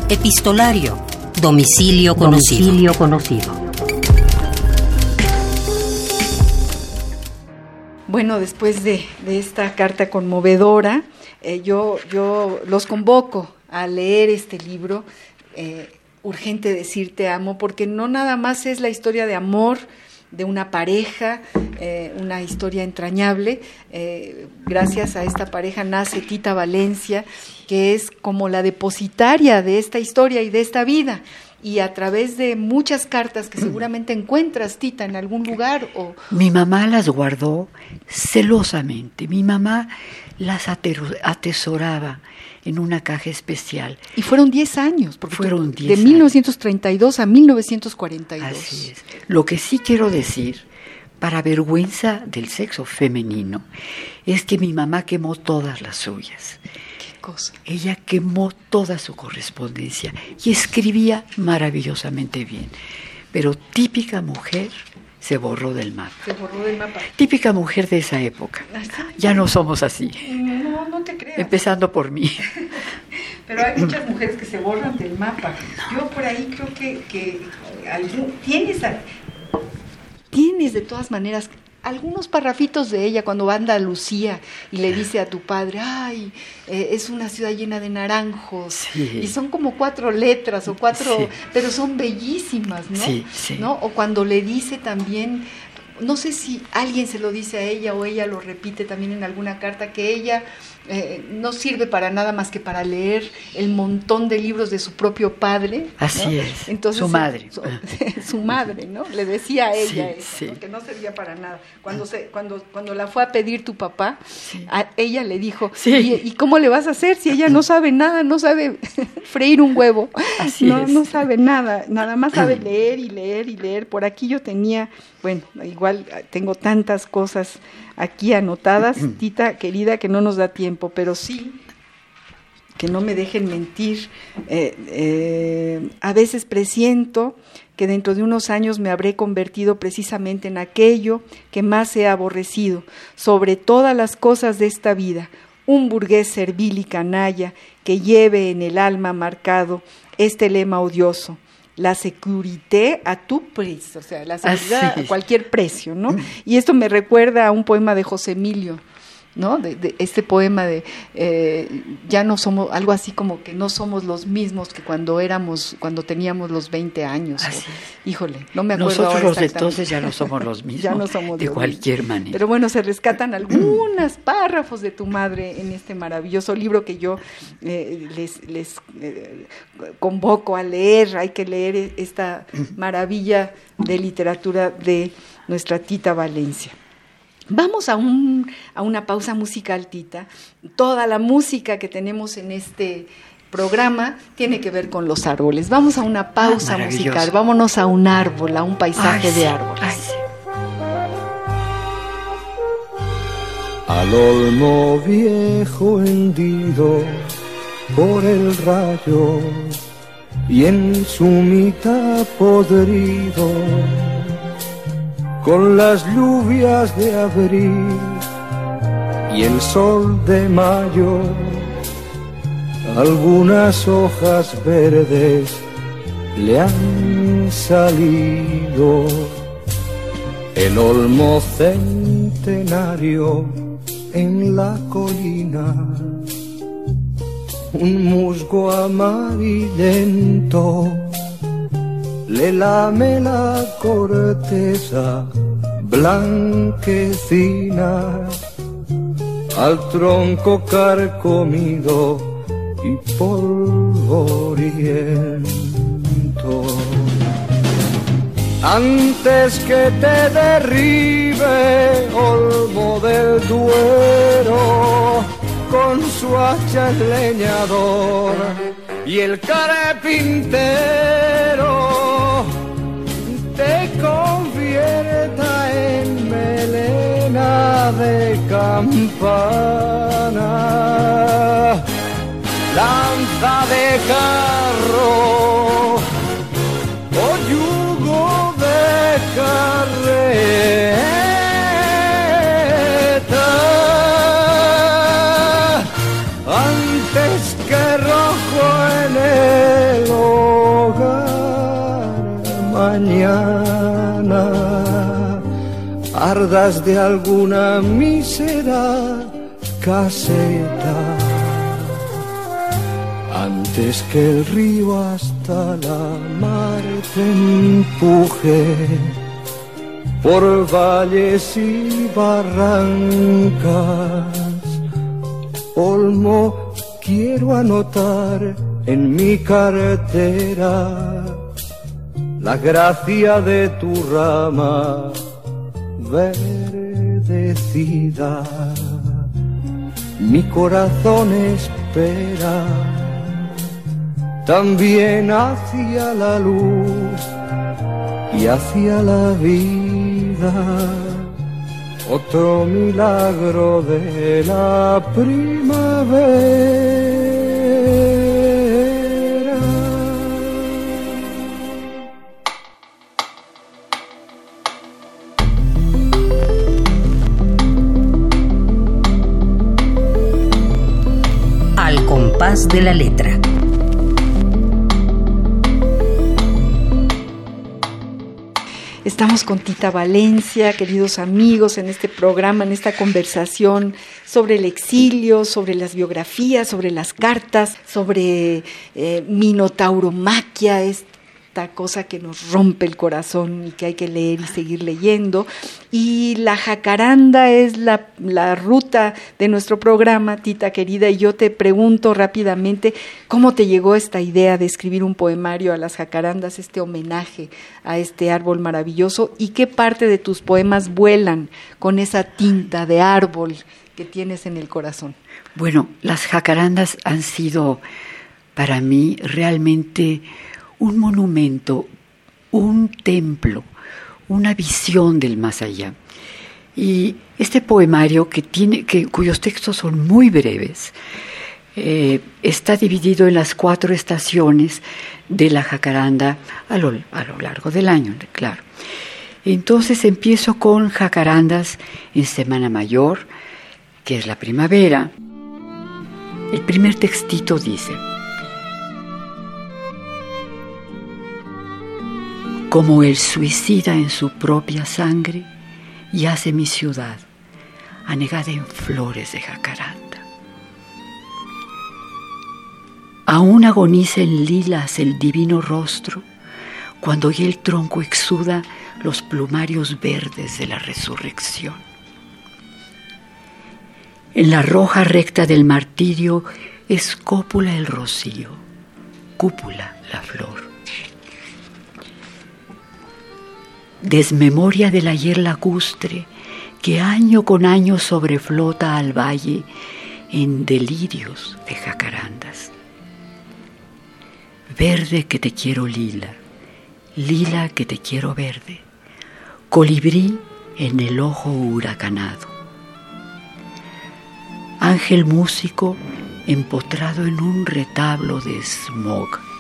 Speaker 5: Epistolario, domicilio conocido. Domicilio conocido.
Speaker 2: Bueno, después de, esta carta conmovedora, eh, yo, yo los convoco a leer este libro, eh, Urgente decir te amo, porque no nada más es la historia de amor de una pareja, eh, una historia entrañable. gracias a esta pareja nace Tita Valencia, que es como la depositaria de esta historia y de esta vida y a través de muchas cartas que seguramente encuentras, Tita, en algún lugar. O...
Speaker 1: Mi mamá las guardó celosamente. Mi mamá las atesoraba en una caja especial.
Speaker 2: Y fueron 10 años, porque
Speaker 1: fueron 10
Speaker 2: de 1932 a 1942.
Speaker 1: Así es. Lo que sí quiero decir, para vergüenza del sexo femenino, es que mi mamá quemó todas las suyas. Ella quemó toda su correspondencia y escribía maravillosamente bien. Pero típica mujer se borró del mapa.
Speaker 2: Se borró del mapa.
Speaker 1: Típica mujer de esa época. Ya no somos así.
Speaker 2: No, no te creas.
Speaker 1: Empezando por mí.
Speaker 2: Pero hay muchas mujeres que se borran del mapa. Yo por ahí creo que, que tienes, tienes de todas maneras algunos parrafitos de ella cuando va a Andalucía y le dice a tu padre, ay, eh, es una ciudad llena de naranjos. Y son como cuatro letras o cuatro, pero son bellísimas, ¿no? ¿no? O cuando le dice también, no sé si alguien se lo dice a ella o ella lo repite también en alguna carta, que ella eh, no sirve para nada más que para leer el montón de libros de su propio padre.
Speaker 1: Así es. Entonces, su madre.
Speaker 2: Su, madre, ¿no? Le decía a ella eso, que no servía para nada. Cuando, se, cuando, cuando la fue a pedir tu papá, a ella le dijo, ¿Y, cómo le vas a hacer si ella no sabe nada, no sabe freír un huevo?
Speaker 1: Así
Speaker 2: no,
Speaker 1: es.
Speaker 2: no sabe nada, nada más sabe leer y leer y leer. Por aquí yo tenía, bueno, igual tengo tantas cosas aquí anotadas, Tita querida, que no nos da tiempo, pero sí que no me dejen mentir. Eh, eh, a veces presiento que dentro de unos años me habré convertido precisamente en aquello que más he aborrecido, sobre todas las cosas de esta vida, un burgués servil y canalla que lleve en el alma marcado este lema odioso, la securité a tu precio, o sea, la seguridad a cualquier precio, ¿no? Y esto me recuerda a un poema de José Emilio, ¿no? De, este poema de eh, ya no somos, algo así como que no somos los mismos que cuando éramos, cuando teníamos los 20 años. híjole, no me acuerdo.
Speaker 1: Nosotros los de entonces ya no somos los mismos. ya no somos de cualquier manera.
Speaker 2: Pero bueno, se rescatan algunos párrafos de tu madre en este maravilloso libro que yo eh, les, les eh, convoco a leer. Hay que leer esta maravilla de literatura de nuestra tita Valencia. Vamos a, un, a una pausa musical, Tita. Toda la música que tenemos en este programa tiene que ver con los árboles. Vamos a una pausa ah, musical, vámonos a un árbol, a un paisaje de árboles.
Speaker 6: Al olmo viejo hendido por el rayo y en su mitad podrido con las lluvias de abril y el sol de mayo, algunas hojas verdes le han salido. El olmo centenario en la colina, un musgo amarillento le lame la corteza blanquecina al tronco carcomido y polvoriento. Antes que te derribe olmo del duero con su hacha el leñador y el carpintero de campana, lanza de carro o yugo de carreta, antes que rojo en el hogar mañana de alguna mísera caseta antes que el río hasta la mar te empuje por valles y barrancas. Olmo, quiero anotar en mi cartera la gracia de tu rama Mi corazón espera también hacia la luz y hacia la vida. Otro milagro de la primavera.
Speaker 5: De la letra.
Speaker 2: Estamos con Tita Valencia, queridos amigos, en este programa, en esta conversación sobre el exilio, sobre las biografías, sobre las cartas, sobre eh, Minotauromaquia, esta cosa que nos rompe el corazón y que hay que leer y seguir leyendo. Y la jacaranda es la, la ruta de nuestro programa, Tita querida, y yo te pregunto rápidamente cómo te llegó esta idea de escribir un poemario a las jacarandas, este homenaje a este árbol maravilloso, y qué parte de tus poemas vuelan con esa tinta de árbol que tienes en el corazón.
Speaker 1: Bueno, las jacarandas han sido para mí realmente un monumento, un templo, una visión del más allá. Y este poemario, que tiene, que, cuyos textos son muy breves, eh, está dividido en las cuatro estaciones de la jacaranda a lo, a lo largo del año, claro. Entonces empiezo con jacarandas en Semana Mayor, que es la primavera. El primer textito dice, como el suicida en su propia sangre, yace mi ciudad, anegada en flores de jacaranda. Aún agoniza en lilas el divino rostro, cuando ya el tronco exuda los plumarios verdes de la resurrección. En la roja recta del martirio es cópula el rocío, cúpula la flor. Desmemoria del ayer lacustre que año con año sobreflota al valle en delirios de jacarandas. Verde que te quiero lila, lila que te quiero verde, colibrí en el ojo huracanado. Ángel músico empotrado en un retablo de smog.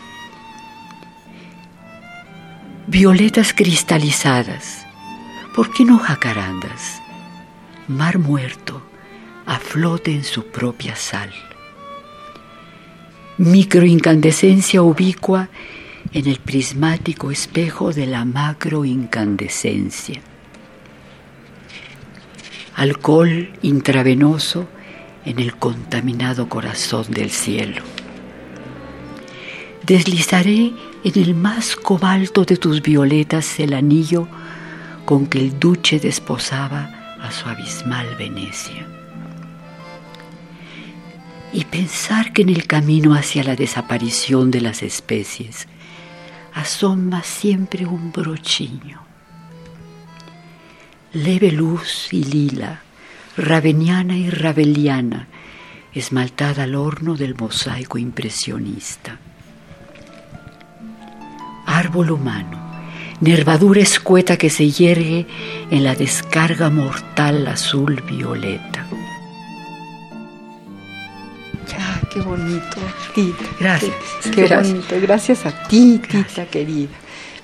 Speaker 1: Violetas cristalizadas, ¿por qué no jacarandas? Mar muerto, a flote en su propia sal. Microincandescencia ubicua en el prismático espejo de la macroincandescencia. Alcohol intravenoso en el contaminado corazón del cielo. Deslizaré en el más cobalto de tus violetas el anillo con que el duche desposaba a su abismal Venecia. Y pensar que en el camino hacia la desaparición de las especies asoma siempre un brochiño. Leve luz y lila, raveniana y raveliana, esmaltada al horno del mosaico impresionista. Árbol humano, nervadura escueta que se yergue en la descarga mortal azul violeta.
Speaker 2: Ah, qué bonito, Tita.
Speaker 1: Gracias.
Speaker 2: Qué
Speaker 1: Gracias.
Speaker 2: bonito. Gracias a ti, Tita querida.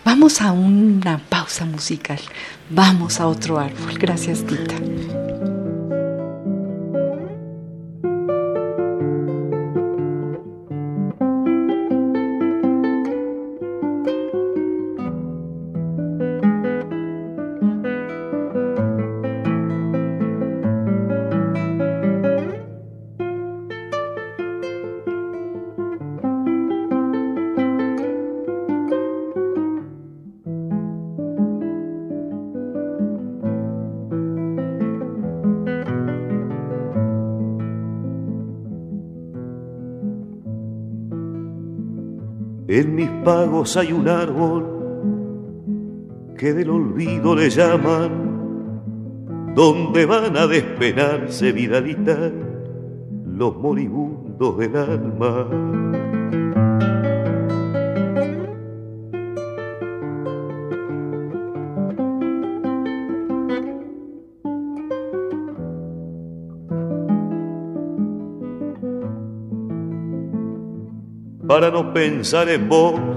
Speaker 2: Vamos a una pausa musical. Vamos a otro árbol. Gracias, Tita.
Speaker 7: Hay un árbol que del olvido le llaman, donde van a despenarse vidalita los moribundos del alma. para no pensar en vos.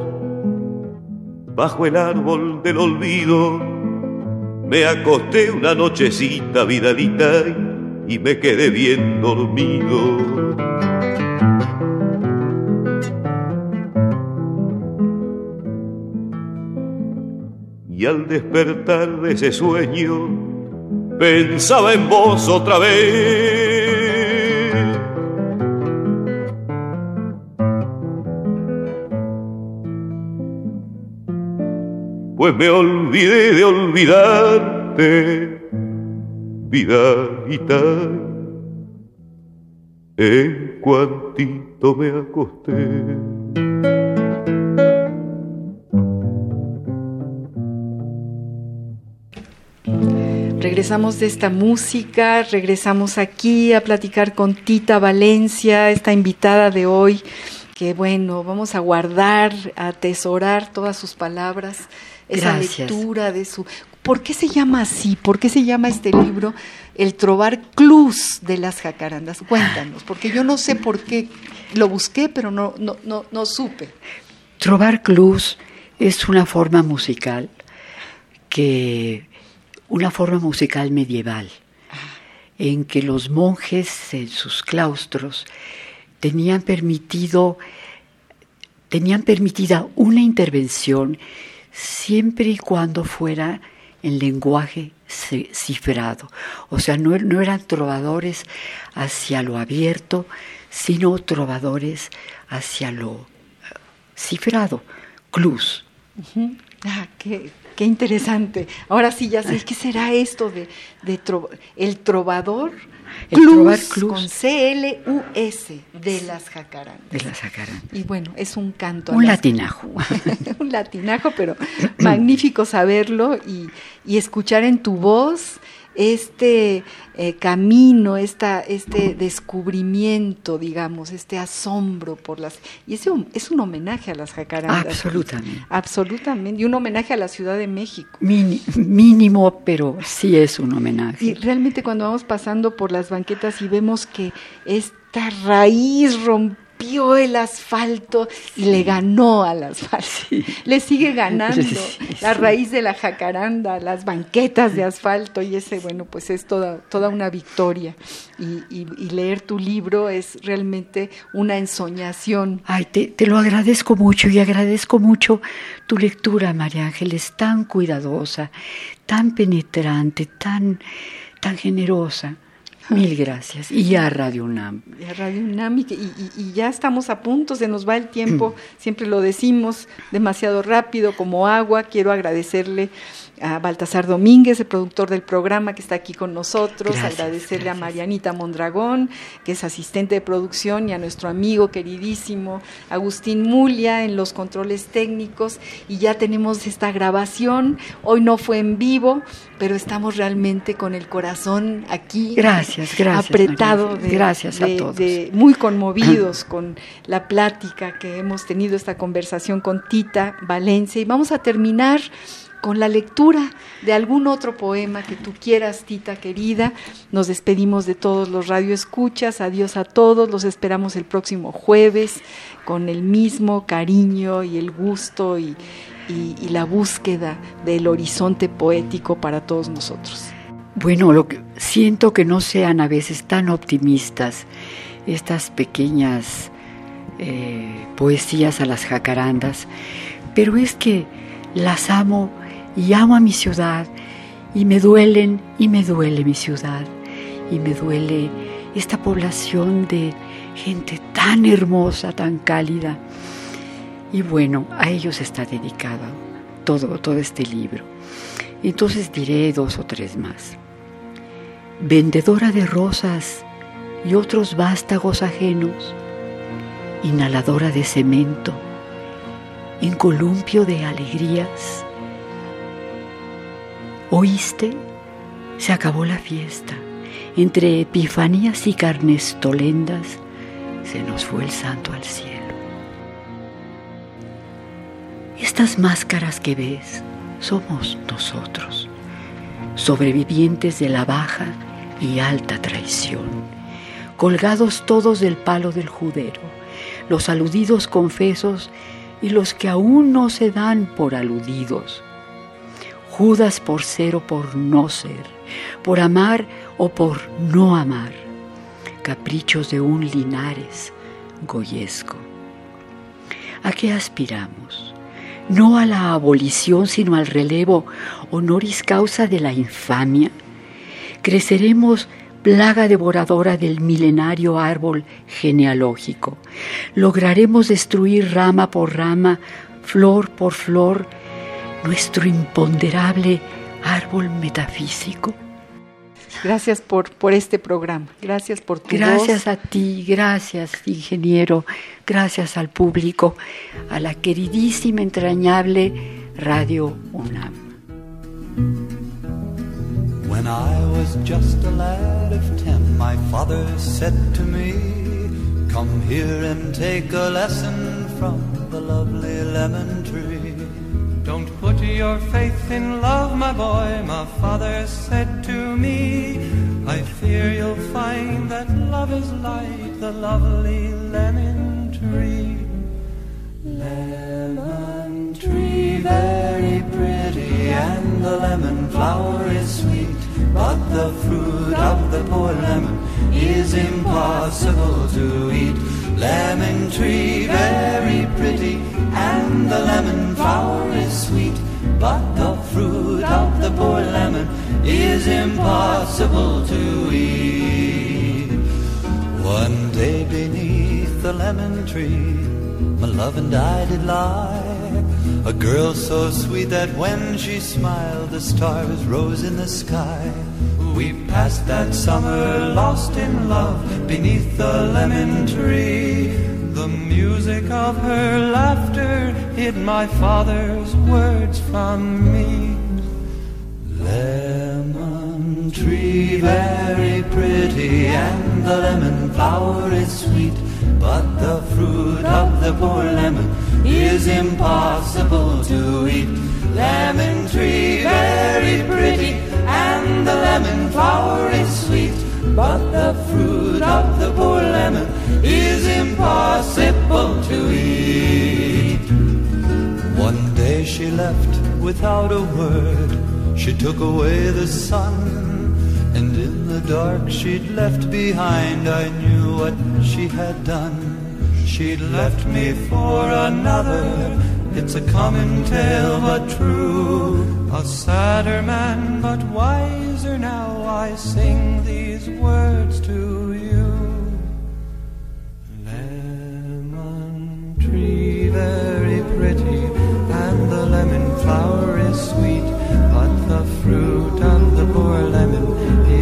Speaker 7: Bajo el árbol del olvido me acosté una nochecita vidalita y me quedé bien dormido. Y al despertar de ese sueño pensaba en vos otra vez. Pues me olvidé de olvidarte, vidalita, en cuantito me acosté.
Speaker 2: Regresamos de esta música, regresamos aquí a platicar con Tita Valencia, esta invitada de hoy, que bueno, vamos a guardar, a atesorar todas sus palabras, esa
Speaker 1: Gracias.
Speaker 2: lectura de su... ¿Por qué se llama así? ¿Por qué se llama este libro El Trovar Clus de las Jacarandas? Cuéntanos, porque yo no sé por qué lo busqué, pero no, no, no, no supe.
Speaker 1: Trovar clues es una forma musical que una forma musical medieval en que los monjes en sus claustros tenían permitido tenían permitida una intervención siempre y cuando fuera en lenguaje ci- cifrado. O sea, no, no eran trovadores hacia lo abierto, sino trovadores hacia lo eh, cifrado.
Speaker 2: Ujú. Ah, qué, qué interesante. Ahora sí ya sé, ¿qué será esto de, de tro- el trovador?
Speaker 1: El
Speaker 2: Clus,
Speaker 1: trovar clus.
Speaker 2: con C-L-U-S de las jacarandas.
Speaker 1: de la sacaran.
Speaker 2: Y bueno, es un canto.
Speaker 1: Un
Speaker 2: las-
Speaker 1: latinajo.
Speaker 2: un latinajo, pero magnífico saberlo y, y escuchar en tu voz este eh, camino, esta, este descubrimiento, digamos, este asombro por las... Y ese un- es un homenaje a las jacarandas.
Speaker 1: Absolutamente.
Speaker 2: Absolutamente. Y un homenaje a la Ciudad de México.
Speaker 1: Mini- mínimo, pero sí es un homenaje.
Speaker 2: Y realmente cuando vamos pasando por las banquetas y vemos que esta raíz rompida escupió el asfalto y le ganó al asfalto. Le sigue ganando la raíz de la jacaranda, las banquetas de asfalto y ese, bueno, pues es toda, toda una victoria. Y, leer tu libro es realmente una ensoñación.
Speaker 1: Ay, te, te lo agradezco mucho y agradezco mucho tu lectura, María Ángeles, tan cuidadosa, tan penetrante, tan, tan generosa. Mil gracias. Y a Radio UNAM.
Speaker 2: Y a Radio UNAM, y, y, ya estamos a punto, se nos va el tiempo, siempre lo decimos demasiado rápido, como agua. Quiero agradecerle a Baltasar Domínguez, el productor del programa que está aquí con nosotros, agradecerle a Marianita Mondragón, que es asistente de producción, y a nuestro amigo queridísimo Agustín Mulia en los controles técnicos. Y ya tenemos esta grabación, hoy no fue en vivo, pero estamos realmente con el corazón aquí.
Speaker 1: Gracias, gracias.
Speaker 2: Apretado.
Speaker 1: gracias a todos.
Speaker 2: muy conmovidos con la plática que hemos tenido, esta conversación con Tita Valencia. Y vamos a terminar con la lectura de algún otro poema que tú quieras, Tita querida. Nos despedimos de todos los radioescuchas. Adiós a todos. Los esperamos el próximo jueves con el mismo cariño y el gusto y, la búsqueda del horizonte poético para todos nosotros.
Speaker 1: Bueno, lo que, siento que no sean a veces tan optimistas estas pequeñas eh, poesías a las jacarandas, pero es que las amo y amo a mi ciudad y me duelen y me duele mi ciudad y me duele esta población de gente tan hermosa, tan cálida. Y bueno, a ellos está dedicado todo, todo este libro. Entonces diré dos o tres más. Vendedora de rosas y otros vástagos ajenos, inhaladora de cemento, en columpio de alegrías, ¿Oíste? Se acabó la fiesta. Entre epifanías y carnestolendas se nos fue el santo al cielo. Estas máscaras que ves somos nosotros, sobrevivientes de la baja y alta traición, colgados todos del palo del judero, los aludidos confesos y los que aún no se dan por aludidos Judas por ser o por no ser, por amar o por no amar, caprichos de un Linares goyesco. ¿A qué aspiramos? No a la abolición, sino al relevo honoris causa de la infamia. Creceremos plaga devoradora del milenario árbol genealógico. Lograremos destruir rama por rama, flor por flor, nuestro imponderable árbol metafísico.
Speaker 2: Gracias por, por este programa, gracias por tu
Speaker 1: Gracias a ti, gracias ingeniero, gracias al público, a la queridísima, entrañable Radio UNAM.
Speaker 8: When I was just a lad of ten, my father said to me, Come here and take a lesson from the lovely lemon tree. Don't put your faith in love, my boy, my father said to me. I fear you'll find that love is like the lovely lemon tree. Lemon tree, very pretty, and the lemon flower is sweet. But the fruit of the poor lemon is impossible to eat. Lemon tree, very pretty, and the lemon flower is sweet. But the fruit of the poor lemon is impossible to eat. One day beneath the lemon tree, my love and I did lie. A girl so sweet that when she smiled, the stars rose in the sky. We passed that summer lost in love beneath the lemon tree. The music of her laughter hid my father's words from me. Lemon tree, very pretty, and the lemon flower is sweet. But the fruit of the poor lemon is impossible to eat. Lemon tree, very pretty and the lemon flower is sweet, but the fruit of the poor lemon is impossible to eat. One day she left without a word. She took away the sun, and in the dark she'd left behind, I knew what she had done. She'd left me for another. It's a common tale, but true. A sadder man, but wiser now. I sing these words to you. Lemon tree, very pretty, and the lemon flower is sweet, but the fruit the poor lemon is